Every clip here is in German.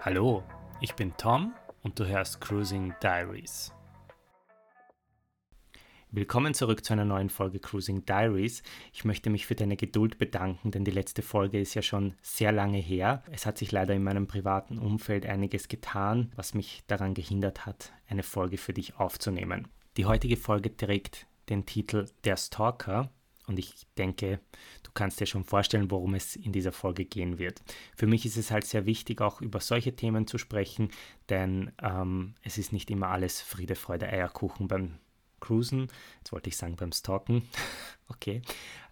Hallo, ich bin Tom und du hörst Cruising Diaries. Willkommen zurück zu einer neuen Folge Cruising Diaries. Ich möchte mich für deine Geduld bedanken, denn die letzte Folge ist ja schon sehr lange her. Es hat sich leider in meinem privaten Umfeld einiges getan, was mich daran gehindert hat, eine Folge für dich aufzunehmen. Die heutige Folge trägt den Titel Der Stalker und ich denke, du kannst dir schon vorstellen, worum es in dieser Folge gehen wird. Für mich ist es halt sehr wichtig, auch über solche Themen zu sprechen, denn ähm, es ist nicht immer alles Friede, Freude, Eierkuchen beim Cruisen, jetzt wollte ich sagen beim Stalken, okay,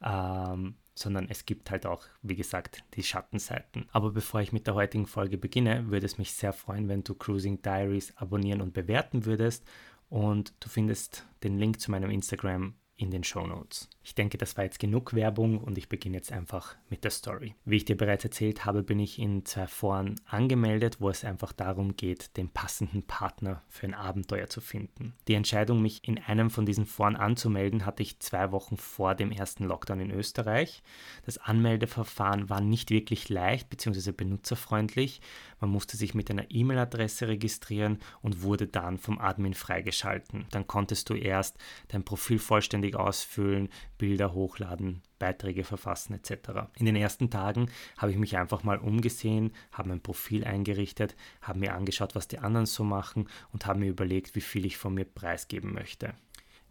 ähm, sondern es gibt halt auch, wie gesagt, die Schattenseiten. Aber bevor ich mit der heutigen Folge beginne, würde es mich sehr freuen, wenn du Cruising Diaries abonnieren und bewerten würdest. Und du findest den Link zu meinem Instagram in den Show Notes. Ich denke, das war jetzt genug Werbung und ich beginne jetzt einfach mit der Story. Wie ich dir bereits erzählt habe, bin ich in zwei Foren angemeldet, wo es einfach darum geht, den passenden Partner für ein Abenteuer zu finden. Die Entscheidung, mich in einem von diesen Foren anzumelden, hatte ich zwei Wochen vor dem ersten Lockdown in Österreich. Das Anmeldeverfahren war nicht wirklich leicht bzw. benutzerfreundlich. Man musste sich mit einer E-Mail-Adresse registrieren und wurde dann vom Admin freigeschalten. Dann konntest du erst dein Profil vollständig ausfüllen, Bilder hochladen, Beiträge verfassen etc. In den ersten Tagen habe ich mich einfach mal umgesehen, habe mein Profil eingerichtet, habe mir angeschaut, was die anderen so machen und habe mir überlegt, wie viel ich von mir preisgeben möchte.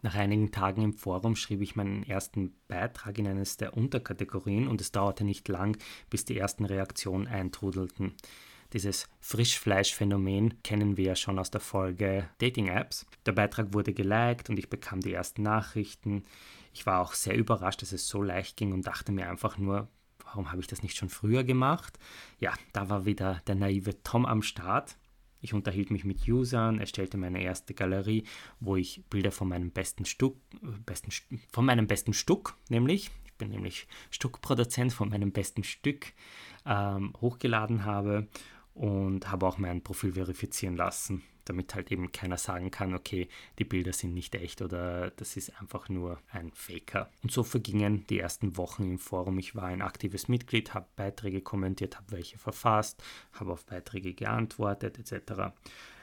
Nach einigen Tagen im Forum schrieb ich meinen ersten Beitrag in eines der Unterkategorien und es dauerte nicht lang, bis die ersten Reaktionen eintrudelten. Dieses Frischfleischphänomen kennen wir ja schon aus der Folge Dating-Apps. Der Beitrag wurde geliked und ich bekam die ersten Nachrichten. Ich war auch sehr überrascht, dass es so leicht ging und dachte mir einfach nur, warum habe ich das nicht schon früher gemacht? Ja, da war wieder der naive Tom am Start. Ich unterhielt mich mit Usern, erstellte meine erste Galerie, wo ich Bilder von meinem besten Stück, besten, von meinem besten Stück, nämlich, ich bin nämlich Stuckproduzent von meinem besten Stück, ähm, hochgeladen habe und habe auch mein Profil verifizieren lassen, damit halt eben keiner sagen kann, okay, die Bilder sind nicht echt oder das ist einfach nur ein Faker. Und so vergingen die ersten Wochen im Forum. Ich war ein aktives Mitglied, habe Beiträge kommentiert, habe welche verfasst, habe auf Beiträge geantwortet etc.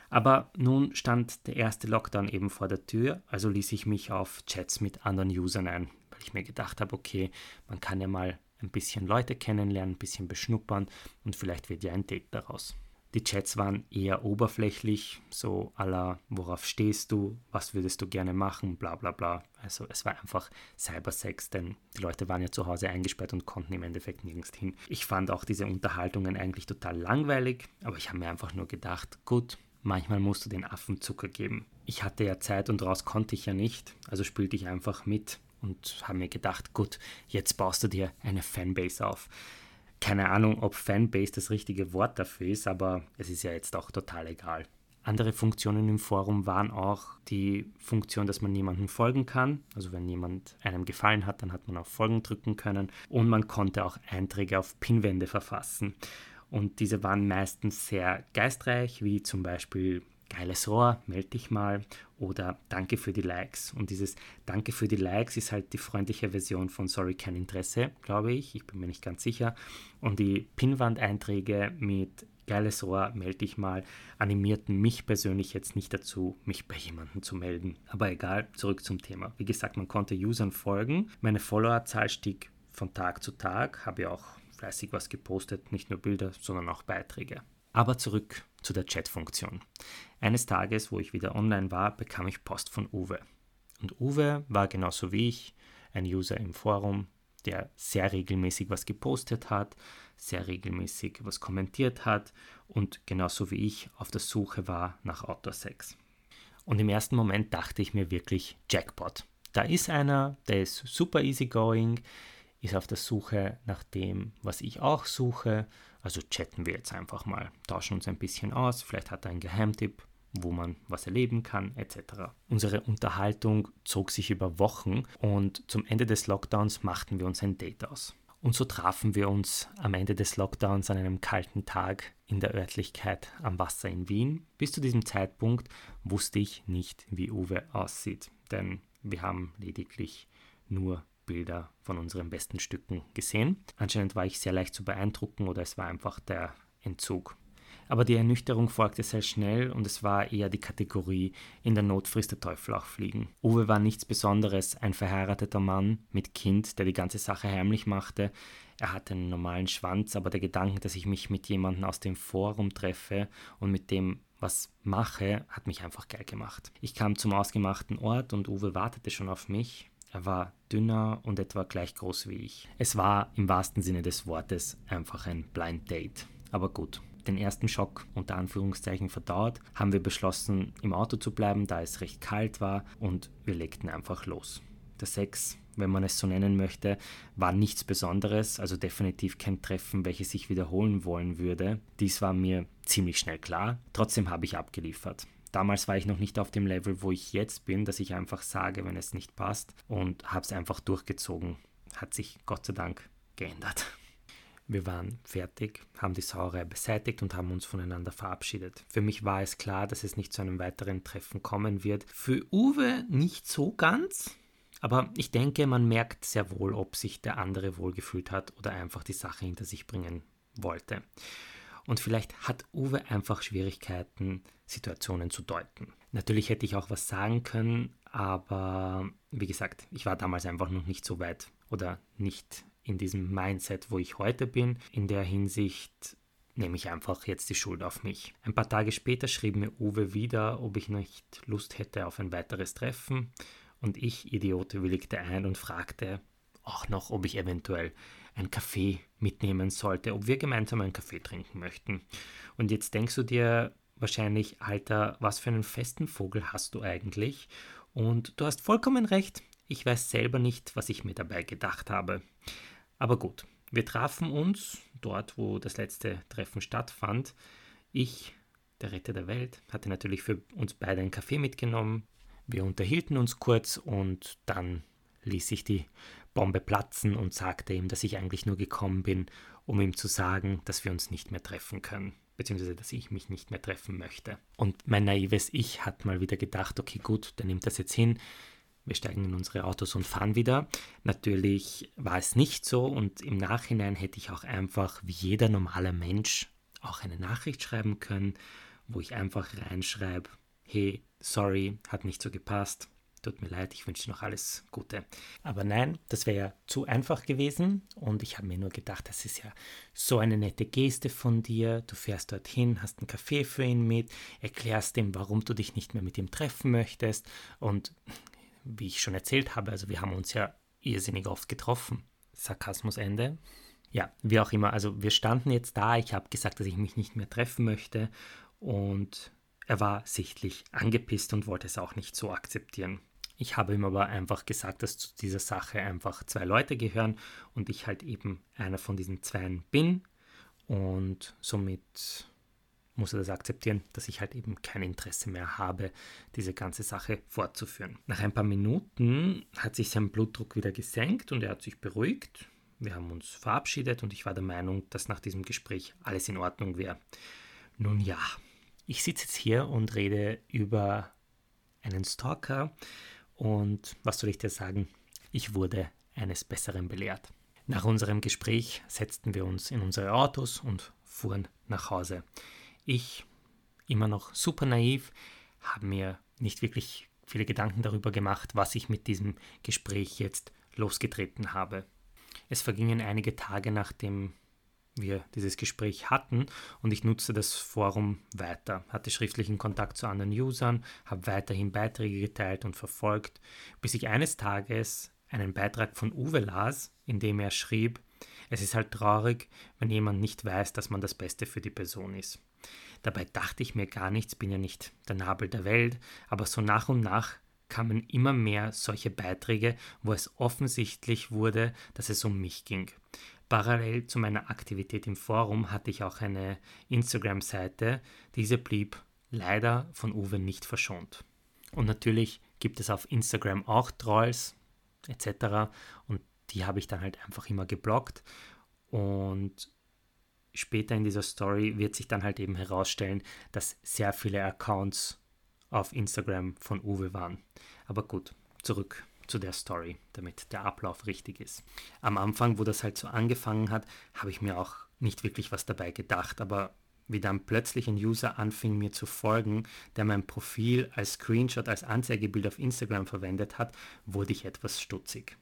Aber nun stand der erste Lockdown eben vor der Tür, also ließ ich mich auf Chats mit anderen Usern ein, weil ich mir gedacht habe, okay, man kann ja mal ein bisschen Leute kennenlernen, ein bisschen beschnuppern und vielleicht wird ja ein Date daraus. Die Chats waren eher oberflächlich, so aller, worauf stehst du, was würdest du gerne machen, bla bla bla. Also es war einfach Cybersex, denn die Leute waren ja zu Hause eingesperrt und konnten im Endeffekt nirgends hin. Ich fand auch diese Unterhaltungen eigentlich total langweilig, aber ich habe mir einfach nur gedacht, gut, manchmal musst du den Affen Zucker geben. Ich hatte ja Zeit und raus konnte ich ja nicht, also spielte ich einfach mit und habe mir gedacht, gut, jetzt baust du dir eine Fanbase auf. Keine Ahnung, ob Fanbase das richtige Wort dafür ist, aber es ist ja jetzt auch total egal. Andere Funktionen im Forum waren auch die Funktion, dass man niemandem folgen kann. Also wenn jemand einem gefallen hat, dann hat man auf Folgen drücken können. Und man konnte auch Einträge auf Pinwände verfassen. Und diese waren meistens sehr geistreich, wie zum Beispiel geiles Rohr, melde dich mal oder danke für die Likes. Und dieses Danke für die Likes ist halt die freundliche Version von Sorry, kein Interesse, glaube ich. Ich bin mir nicht ganz sicher. Und die Pinwand-Einträge mit geiles Rohr, melde dich mal, animierten mich persönlich jetzt nicht dazu, mich bei jemandem zu melden. Aber egal, zurück zum Thema. Wie gesagt, man konnte Usern folgen. Meine Followerzahl stieg von Tag zu Tag, habe ja auch fleißig was gepostet, nicht nur Bilder, sondern auch Beiträge. Aber zurück zu der Chat-Funktion. Eines Tages, wo ich wieder online war, bekam ich Post von Uwe. Und Uwe war genauso wie ich ein User im Forum, der sehr regelmäßig was gepostet hat, sehr regelmäßig was kommentiert hat und genauso wie ich auf der Suche war nach Outdoor-Sex. Und im ersten Moment dachte ich mir wirklich Jackpot. Da ist einer, der ist super easygoing, ist auf der Suche nach dem, was ich auch suche also chatten wir jetzt einfach mal, tauschen uns ein bisschen aus, vielleicht hat er einen Geheimtipp, wo man was erleben kann, etc. Unsere Unterhaltung zog sich über Wochen und zum Ende des Lockdowns machten wir uns ein Date aus. Und so trafen wir uns am Ende des Lockdowns an einem kalten Tag in der Örtlichkeit am Wasser in Wien. Bis zu diesem Zeitpunkt wusste ich nicht, wie Uwe aussieht, denn wir haben lediglich nur Bilder von unseren besten Stücken gesehen. Anscheinend war ich sehr leicht zu beeindrucken oder es war einfach der Entzug. Aber die Ernüchterung folgte sehr schnell und es war eher die Kategorie in der Not frisst der Teufel auch fliegen. Uwe war nichts Besonderes, ein verheirateter Mann mit Kind, der die ganze Sache heimlich machte. Er hatte einen normalen Schwanz, aber der Gedanke, dass ich mich mit jemandem aus dem Forum treffe und mit dem was mache, hat mich einfach geil gemacht. Ich kam zum ausgemachten Ort und Uwe wartete schon auf mich. Er war dünner und etwa gleich groß wie ich. Es war im wahrsten Sinne des Wortes einfach ein Blind Date. Aber gut, den ersten Schock unter Anführungszeichen verdaut, haben wir beschlossen, im Auto zu bleiben, da es recht kalt war und wir legten einfach los. Der Sex, wenn man es so nennen möchte, war nichts Besonderes, also definitiv kein Treffen, welches ich wiederholen wollen würde. Dies war mir ziemlich schnell klar, trotzdem habe ich abgeliefert. Damals war ich noch nicht auf dem Level, wo ich jetzt bin, dass ich einfach sage, wenn es nicht passt und habe es einfach durchgezogen. Hat sich Gott sei Dank geändert. Wir waren fertig, haben die Sauerei beseitigt und haben uns voneinander verabschiedet. Für mich war es klar, dass es nicht zu einem weiteren Treffen kommen wird. Für Uwe nicht so ganz, aber ich denke, man merkt sehr wohl, ob sich der andere wohlgefühlt hat oder einfach die Sache hinter sich bringen wollte. Und vielleicht hat Uwe einfach Schwierigkeiten, Situationen zu deuten. Natürlich hätte ich auch was sagen können, aber wie gesagt, ich war damals einfach noch nicht so weit oder nicht in diesem Mindset, wo ich heute bin. In der Hinsicht nehme ich einfach jetzt die Schuld auf mich. Ein paar Tage später schrieb mir Uwe wieder, ob ich nicht Lust hätte auf ein weiteres Treffen. Und ich, Idiote, willigte ein und fragte auch noch, ob ich eventuell ein Kaffee mitnehmen sollte, ob wir gemeinsam einen Kaffee trinken möchten. Und jetzt denkst du dir wahrscheinlich, Alter, was für einen festen Vogel hast du eigentlich? Und du hast vollkommen recht, ich weiß selber nicht, was ich mir dabei gedacht habe. Aber gut, wir trafen uns dort, wo das letzte Treffen stattfand. Ich, der Retter der Welt, hatte natürlich für uns beide einen Kaffee mitgenommen. Wir unterhielten uns kurz und dann ließ ich die Bombe platzen und sagte ihm, dass ich eigentlich nur gekommen bin, um ihm zu sagen, dass wir uns nicht mehr treffen können, beziehungsweise dass ich mich nicht mehr treffen möchte. Und mein naives Ich hat mal wieder gedacht, okay gut, der nimmt das jetzt hin, wir steigen in unsere Autos und fahren wieder. Natürlich war es nicht so und im Nachhinein hätte ich auch einfach wie jeder normale Mensch auch eine Nachricht schreiben können, wo ich einfach reinschreibe, hey, sorry, hat nicht so gepasst, tut mir leid, ich wünsche dir noch alles Gute. Aber nein, das wäre ja zu einfach gewesen und ich habe mir nur gedacht, das ist ja so eine nette Geste von dir. Du fährst dorthin, hast einen Kaffee für ihn mit, erklärst ihm, warum du dich nicht mehr mit ihm treffen möchtest und wie ich schon erzählt habe, also wir haben uns ja irrsinnig oft getroffen. Sarkasmus Ende. Ja, wie auch immer, also wir standen jetzt da, ich habe gesagt, dass ich mich nicht mehr treffen möchte und er war sichtlich angepisst und wollte es auch nicht so akzeptieren. Ich habe ihm aber einfach gesagt, dass zu dieser Sache einfach zwei Leute gehören und ich halt eben einer von diesen Zweien bin und somit muss er das akzeptieren, dass ich halt eben kein Interesse mehr habe, diese ganze Sache fortzuführen. Nach ein paar Minuten hat sich sein Blutdruck wieder gesenkt und er hat sich beruhigt. Wir haben uns verabschiedet und ich war der Meinung, dass nach diesem Gespräch alles in Ordnung wäre. Nun ja, ich sitze jetzt hier und rede über einen Stalker und was soll ich dir sagen? Ich wurde eines Besseren belehrt. Nach unserem Gespräch setzten wir uns in unsere Autos und fuhren nach Hause. Ich, immer noch super naiv, habe mir nicht wirklich viele Gedanken darüber gemacht, was ich mit diesem Gespräch jetzt losgetreten habe. Es vergingen einige Tage, nachdem wir dieses Gespräch hatten und ich nutzte das Forum weiter, hatte schriftlichen Kontakt zu anderen Usern, habe weiterhin Beiträge geteilt und verfolgt, bis ich eines Tages einen Beitrag von Uwe las, in dem er schrieb, es ist halt traurig, wenn jemand nicht weiß, dass man das Beste für die Person ist. Dabei dachte ich mir gar nichts, bin ja nicht der Nabel der Welt, aber so nach und nach kamen immer mehr solche Beiträge, wo es offensichtlich wurde, dass es um mich ging. Parallel zu meiner Aktivität im Forum hatte ich auch eine Instagram-Seite. Diese blieb leider von Uwe nicht verschont. Und natürlich gibt es auf Instagram auch Trolls etc. Und die habe ich dann halt einfach immer geblockt. Und später in dieser Story wird sich dann halt eben herausstellen, dass sehr viele Accounts auf Instagram von Uwe waren. Aber gut, zurück zu der Story, damit der Ablauf richtig ist. Am Anfang, wo das halt so angefangen hat, habe ich mir auch nicht wirklich was dabei gedacht, aber wie dann plötzlich ein User anfing mir zu folgen, der mein Profil als Screenshot, als Anzeigebild auf Instagram verwendet hat, wurde ich etwas stutzig.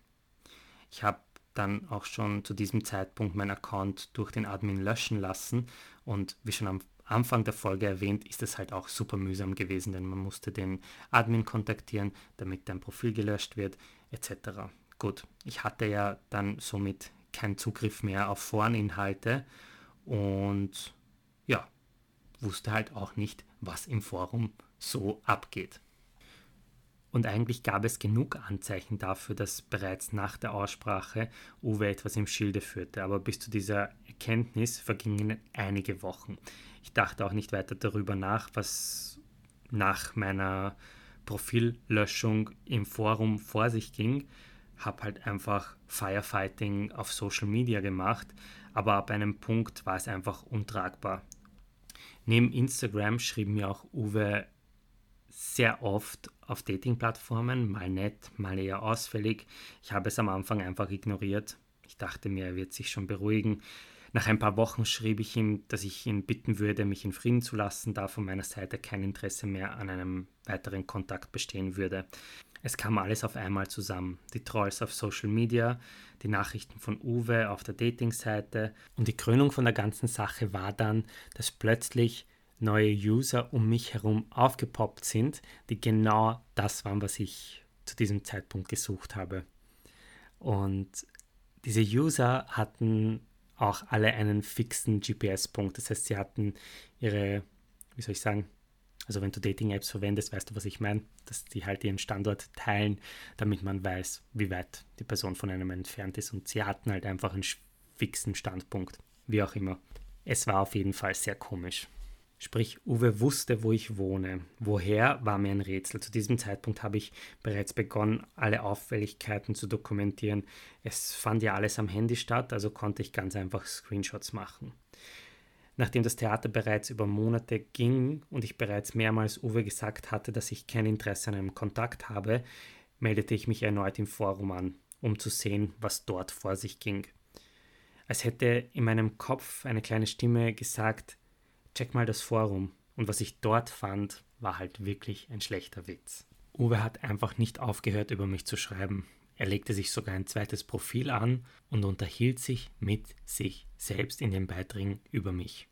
Ich habe dann auch schon zu diesem Zeitpunkt meinen Account durch den Admin löschen lassen und wie schon am Anfang der Folge erwähnt, ist es halt auch super mühsam gewesen, denn man musste den Admin kontaktieren, damit dein Profil gelöscht wird, etc. Gut, ich hatte ja dann somit keinen Zugriff mehr auf Foreninhalte und ja, wusste halt auch nicht, was im Forum so abgeht. Und eigentlich gab es genug Anzeichen dafür, dass bereits nach der Aussprache Uwe etwas im Schilde führte. Aber bis zu dieser Erkenntnis vergingen einige Wochen. Ich dachte auch nicht weiter darüber nach, was nach meiner Profillöschung im Forum vor sich ging. Habe halt einfach Firefighting auf Social Media gemacht, aber ab einem Punkt war es einfach untragbar. Neben Instagram schrieb mir auch Uwe sehr oft auf Dating-Plattformen, mal nett, mal eher ausfällig. Ich habe es am Anfang einfach ignoriert. Ich dachte mir, er wird sich schon beruhigen. Nach ein paar Wochen schrieb ich ihm, dass ich ihn bitten würde, mich in Frieden zu lassen, da von meiner Seite kein Interesse mehr an einem weiteren Kontakt bestehen würde. Es kam alles auf einmal zusammen. Die Trolls auf Social Media, die Nachrichten von Uwe auf der Dating-Seite und die Krönung von der ganzen Sache war dann, dass plötzlich neue User um mich herum aufgepoppt sind, die genau das waren, was ich zu diesem Zeitpunkt gesucht habe. Und diese User hatten auch alle einen fixen GPS-Punkt. Das heißt, sie hatten ihre, wie soll ich sagen, also wenn du Dating-Apps verwendest, weißt du, was ich meine, dass die halt ihren Standort teilen, damit man weiß, wie weit die Person von einem entfernt ist. Und sie hatten halt einfach einen fixen Standpunkt, wie auch immer. Es war auf jeden Fall sehr komisch. Sprich, Uwe wusste, wo ich wohne. Woher war mir ein Rätsel. Zu diesem Zeitpunkt habe ich bereits begonnen, alle Auffälligkeiten zu dokumentieren. Es fand ja alles am Handy statt, also konnte ich ganz einfach Screenshots machen. Nachdem das Theater bereits über Monate ging und ich bereits mehrmals Uwe gesagt hatte, dass ich kein Interesse an einem Kontakt habe, meldete ich mich erneut im Forum an, um zu sehen, was dort vor sich ging. Als hätte in meinem Kopf eine kleine Stimme gesagt, check mal das Forum. Und was ich dort fand, war halt wirklich ein schlechter Witz. Uwe hat einfach nicht aufgehört, über mich zu schreiben. Er legte sich sogar ein zweites Profil an und unterhielt sich mit sich selbst in den Beiträgen über mich.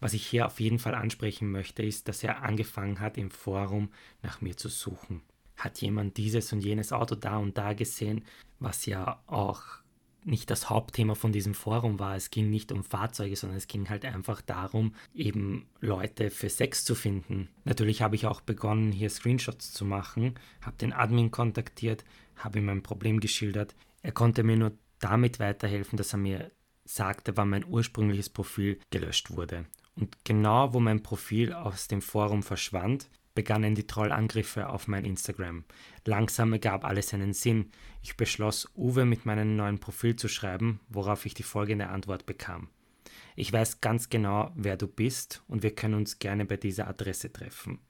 Was ich hier auf jeden Fall ansprechen möchte, ist, dass er angefangen hat, im Forum nach mir zu suchen. Hat jemand dieses und jenes Auto da und da gesehen, was ja auch nicht das Hauptthema von diesem Forum war. Es ging nicht um Fahrzeuge, sondern es ging halt einfach darum, eben Leute für Sex zu finden. Natürlich habe ich auch begonnen, hier Screenshots zu machen, habe den Admin kontaktiert, habe ihm mein Problem geschildert. Er konnte mir nur damit weiterhelfen, dass er mir sagte, wann mein ursprüngliches Profil gelöscht wurde. Und genau wo mein Profil aus dem Forum verschwand, begannen die Trollangriffe auf mein Instagram. Langsam ergab alles seinen Sinn. Ich beschloss, Uwe mit meinem neuen Profil zu schreiben, worauf ich die folgende Antwort bekam. Ich weiß ganz genau, wer du bist und wir können uns gerne bei dieser Adresse treffen.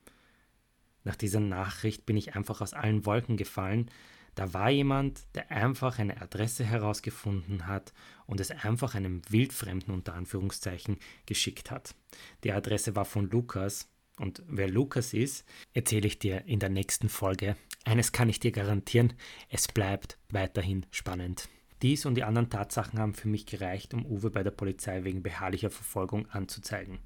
Nach dieser Nachricht bin ich einfach aus allen Wolken gefallen. Da war jemand, der einfach eine Adresse herausgefunden hat und es einfach einem Wildfremden unter Anführungszeichen geschickt hat. Die Adresse war von Lukas, und wer Lukas ist, erzähle ich dir in der nächsten Folge. Eines kann ich dir garantieren, es bleibt weiterhin spannend. Dies und die anderen Tatsachen haben für mich gereicht, um Uwe bei der Polizei wegen beharrlicher Verfolgung anzuzeigen.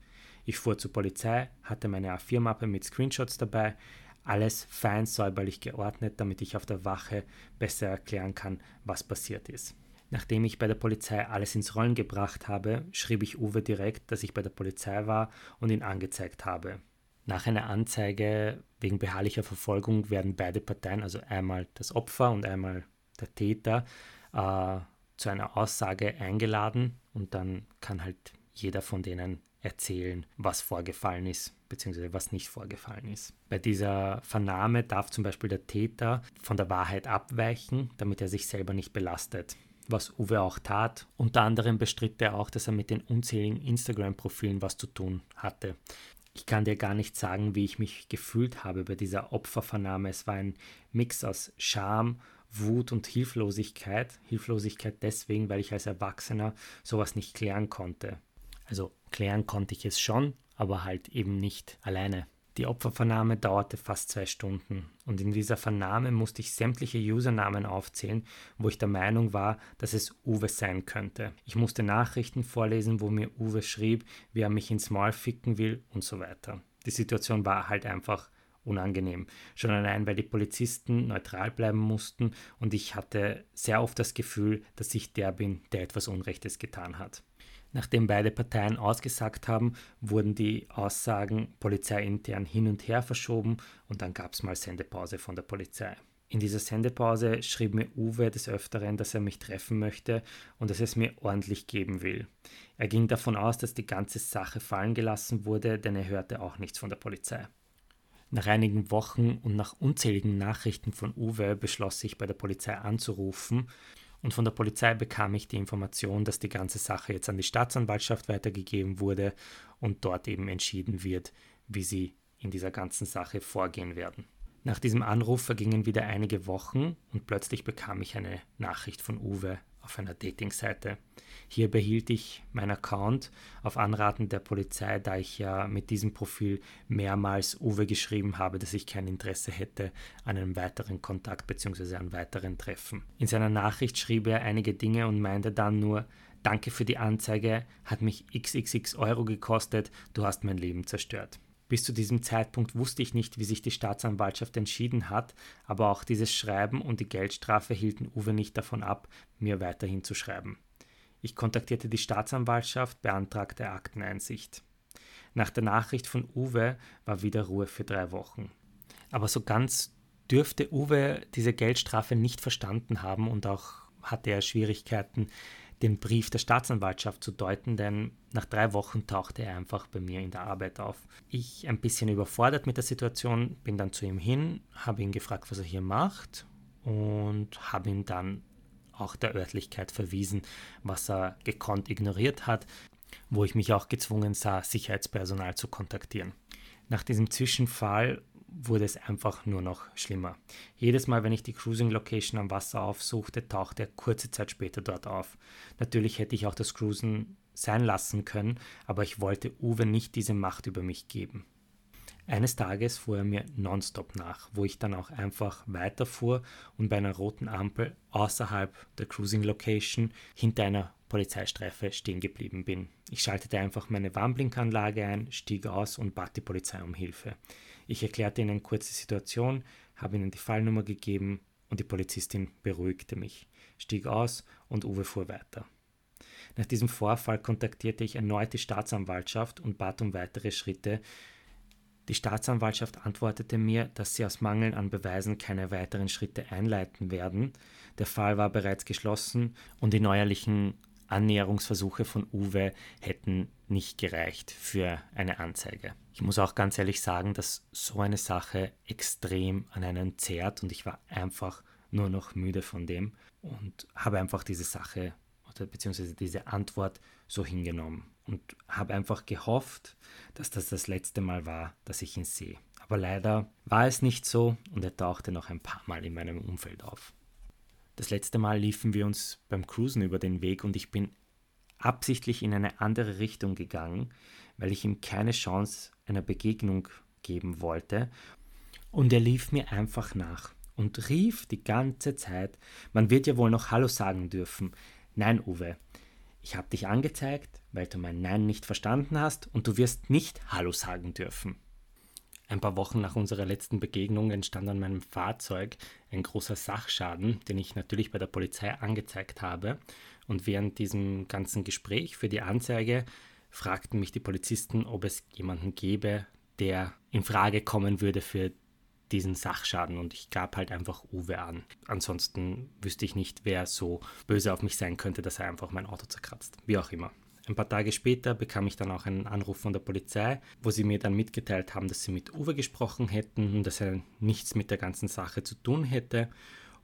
Ich fuhr zur Polizei, hatte meine A4-Mappe mit Screenshots dabei, alles fein säuberlich geordnet, damit ich auf der Wache besser erklären kann, was passiert ist. Nachdem ich bei der Polizei alles ins Rollen gebracht habe, schrieb ich Uwe direkt, dass ich bei der Polizei war und ihn angezeigt habe. Nach einer Anzeige wegen beharrlicher Verfolgung werden beide Parteien, also einmal das Opfer und einmal der Täter, äh, zu einer Aussage eingeladen und dann kann halt jeder von denen erzählen, was vorgefallen ist bzw. was nicht vorgefallen ist. Bei dieser Vernahme darf zum Beispiel der Täter von der Wahrheit abweichen, damit er sich selber nicht belastet. Was Uwe auch tat. Unter anderem bestritt er auch, dass er mit den unzähligen Instagram-Profilen was zu tun hatte. Ich kann dir gar nicht sagen, wie ich mich gefühlt habe bei dieser Opfervernahme. Es war ein Mix aus Scham, Wut und Hilflosigkeit. Hilflosigkeit deswegen, weil ich als Erwachsener sowas nicht klären konnte. Also klären konnte ich es schon, aber halt eben nicht alleine. Die Opfervernahme dauerte fast zwei Stunden und in dieser Vernahme musste ich sämtliche Usernamen aufzählen, wo ich der Meinung war, dass es Uwe sein könnte. Ich musste Nachrichten vorlesen, wo mir Uwe schrieb, wie er mich ins Maul ficken will und so weiter. Die Situation war halt einfach unangenehm. Schon allein, weil die Polizisten neutral bleiben mussten und ich hatte sehr oft das Gefühl, dass ich der bin, der etwas Unrechtes getan hat. Nachdem beide Parteien ausgesagt haben, wurden die Aussagen polizeiintern hin und her verschoben und dann gab es mal Sendepause von der Polizei. In dieser Sendepause schrieb mir Uwe des Öfteren, dass er mich treffen möchte und dass er es mir ordentlich geben will. Er ging davon aus, dass die ganze Sache fallen gelassen wurde, denn er hörte auch nichts von der Polizei. Nach einigen Wochen und nach unzähligen Nachrichten von Uwe beschloss ich bei der Polizei anzurufen und von der Polizei bekam ich die Information, dass die ganze Sache jetzt an die Staatsanwaltschaft weitergegeben wurde und dort eben entschieden wird, wie sie in dieser ganzen Sache vorgehen werden. Nach diesem Anruf vergingen wieder einige Wochen und plötzlich bekam ich eine Nachricht von Uwe auf einer Datingseite. Hier behielt ich meinen Account auf Anraten der Polizei, da ich ja mit diesem Profil mehrmals Uwe geschrieben habe, dass ich kein Interesse hätte an einem weiteren Kontakt bzw. an weiteren Treffen. In seiner Nachricht schrieb er einige Dinge und meinte dann nur, Danke für die Anzeige, hat mich xxx Euro gekostet, du hast mein Leben zerstört. Bis zu diesem Zeitpunkt wusste ich nicht, wie sich die Staatsanwaltschaft entschieden hat, aber auch dieses Schreiben und die Geldstrafe hielten Uwe nicht davon ab, mir weiterhin zu schreiben. Ich kontaktierte die Staatsanwaltschaft, beantragte Akteneinsicht. Nach der Nachricht von Uwe war wieder Ruhe für drei Wochen. Aber so ganz dürfte Uwe diese Geldstrafe nicht verstanden haben und auch hatte er Schwierigkeiten, den Brief der Staatsanwaltschaft zu deuten, denn nach drei Wochen tauchte er einfach bei mir in der Arbeit auf. Ich, ein bisschen überfordert mit der Situation, bin dann zu ihm hin, habe ihn gefragt, was er hier macht und habe ihn dann auch der Örtlichkeit verwiesen, was er gekonnt ignoriert hat, wo ich mich auch gezwungen sah, Sicherheitspersonal zu kontaktieren. Nach diesem Zwischenfall wurde es einfach nur noch schlimmer. Jedes Mal, wenn ich die Cruising Location am Wasser aufsuchte, tauchte er kurze Zeit später dort auf. Natürlich hätte ich auch das Cruisen sein lassen können, aber ich wollte Uwe nicht diese Macht über mich geben. Eines Tages fuhr er mir nonstop nach, wo ich dann auch einfach weiterfuhr und bei einer roten Ampel außerhalb der Cruising Location hinter einer Polizeistreife stehen geblieben bin. Ich schaltete einfach meine Warnblinkanlage ein, stieg aus und bat die Polizei um Hilfe. Ich erklärte ihnen kurz die Situation, habe ihnen die Fallnummer gegeben und die Polizistin beruhigte mich, stieg aus und Uwe fuhr weiter. Nach diesem Vorfall kontaktierte ich erneut die Staatsanwaltschaft und bat um weitere Schritte. Die Staatsanwaltschaft antwortete mir, dass sie aus Mangel an Beweisen keine weiteren Schritte einleiten werden. Der Fall war bereits geschlossen und die neuerlichen Annäherungsversuche von Uwe hätten nicht gereicht für eine Anzeige. Ich muss auch ganz ehrlich sagen, dass so eine Sache extrem an einen zehrt und ich war einfach nur noch müde von dem und habe einfach diese Sache oder beziehungsweise diese Antwort so hingenommen und habe einfach gehofft, dass das das letzte Mal war, dass ich ihn sehe. Aber leider war es nicht so und er tauchte noch ein paar Mal in meinem Umfeld auf. Das letzte Mal liefen wir uns beim Cruisen über den Weg und ich bin absichtlich in eine andere Richtung gegangen, weil ich ihm keine Chance einer Begegnung geben wollte. Und er lief mir einfach nach und rief die ganze Zeit, man wird ja wohl noch Hallo sagen dürfen. Nein, Uwe, ich habe dich angezeigt, weil du mein Nein nicht verstanden hast und du wirst nicht Hallo sagen dürfen. Ein paar Wochen nach unserer letzten Begegnung entstand an meinem Fahrzeug ein großer Sachschaden, den ich natürlich bei der Polizei angezeigt habe. Und während diesem ganzen Gespräch für die Anzeige fragten mich die Polizisten, ob es jemanden gäbe, der in Frage kommen würde für diesen Sachschaden und ich gab halt einfach Uwe an. Ansonsten wüsste ich nicht, wer so böse auf mich sein könnte, dass er einfach mein Auto zerkratzt. Wie auch immer. Ein paar Tage später bekam ich dann auch einen Anruf von der Polizei, wo sie mir dann mitgeteilt haben, dass sie mit Uwe gesprochen hätten und dass er nichts mit der ganzen Sache zu tun hätte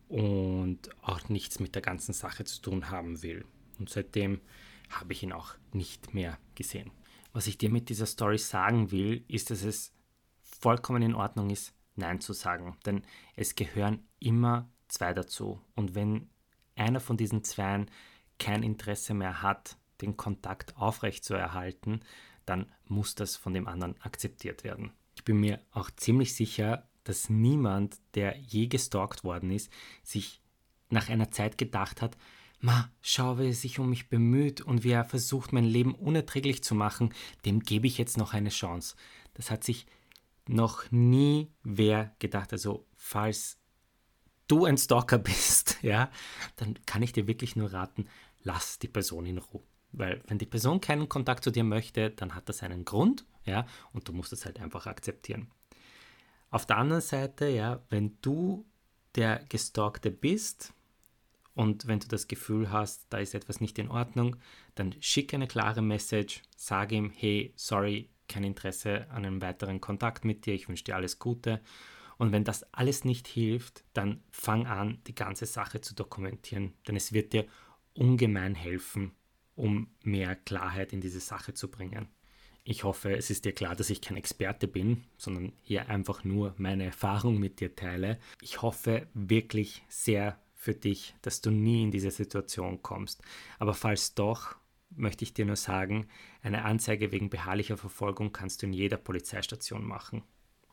und auch nichts mit der ganzen Sache zu tun haben will. Und seitdem habe ich ihn auch nicht mehr gesehen. Was ich dir mit dieser Story sagen will, ist, dass es vollkommen in Ordnung ist, Nein zu sagen. Denn es gehören immer zwei dazu. Und wenn einer von diesen Zweien kein Interesse mehr hat, den Kontakt aufrechtzuerhalten, dann muss das von dem anderen akzeptiert werden. Ich bin mir auch ziemlich sicher, dass niemand, der je gestalkt worden ist, sich nach einer Zeit gedacht hat, Ma, schau, wie er sich um mich bemüht und wie er versucht, mein Leben unerträglich zu machen, dem gebe ich jetzt noch eine Chance. Das hat sich noch nie wer gedacht. Also, falls du ein Stalker bist, ja, dann kann ich dir wirklich nur raten, lass die Person in Ruhe. Weil wenn die Person keinen Kontakt zu dir möchte, dann hat das einen Grund, ja, und du musst es halt einfach akzeptieren. Auf der anderen Seite, ja, wenn du der Gestalkte bist und wenn du das Gefühl hast, da ist etwas nicht in Ordnung, dann schick eine klare Message, sag ihm, hey, sorry, kein Interesse an einem weiteren Kontakt mit dir, ich wünsche dir alles Gute. Und wenn das alles nicht hilft, dann fang an, die ganze Sache zu dokumentieren, denn es wird dir ungemein helfen, um mehr Klarheit in diese Sache zu bringen. Ich hoffe, es ist dir klar, dass ich kein Experte bin, sondern hier einfach nur meine Erfahrung mit dir teile. Ich hoffe wirklich sehr für dich, dass du nie in diese Situation kommst. Aber falls doch, möchte ich dir nur sagen, eine Anzeige wegen beharrlicher Verfolgung kannst du in jeder Polizeistation machen.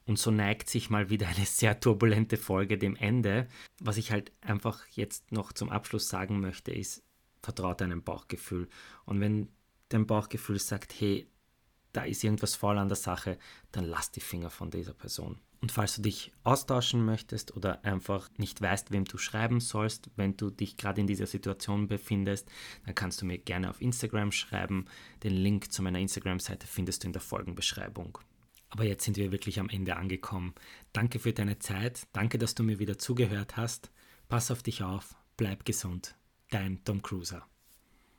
Und so neigt sich mal wieder eine sehr turbulente Folge dem Ende. Was ich halt einfach jetzt noch zum Abschluss sagen möchte, ist, vertraue deinem Bauchgefühl. Und wenn dein Bauchgefühl sagt, hey, da ist irgendwas faul an der Sache, dann lass die Finger von dieser Person. Und falls du dich austauschen möchtest oder einfach nicht weißt, wem du schreiben sollst, wenn du dich gerade in dieser Situation befindest, dann kannst du mir gerne auf Instagram schreiben. Den Link zu meiner Instagram-Seite findest du in der Folgenbeschreibung. Aber jetzt sind wir wirklich am Ende angekommen. Danke für deine Zeit, danke, dass du mir wieder zugehört hast. Pass auf dich auf, bleib gesund. Dein Tom Cruiser.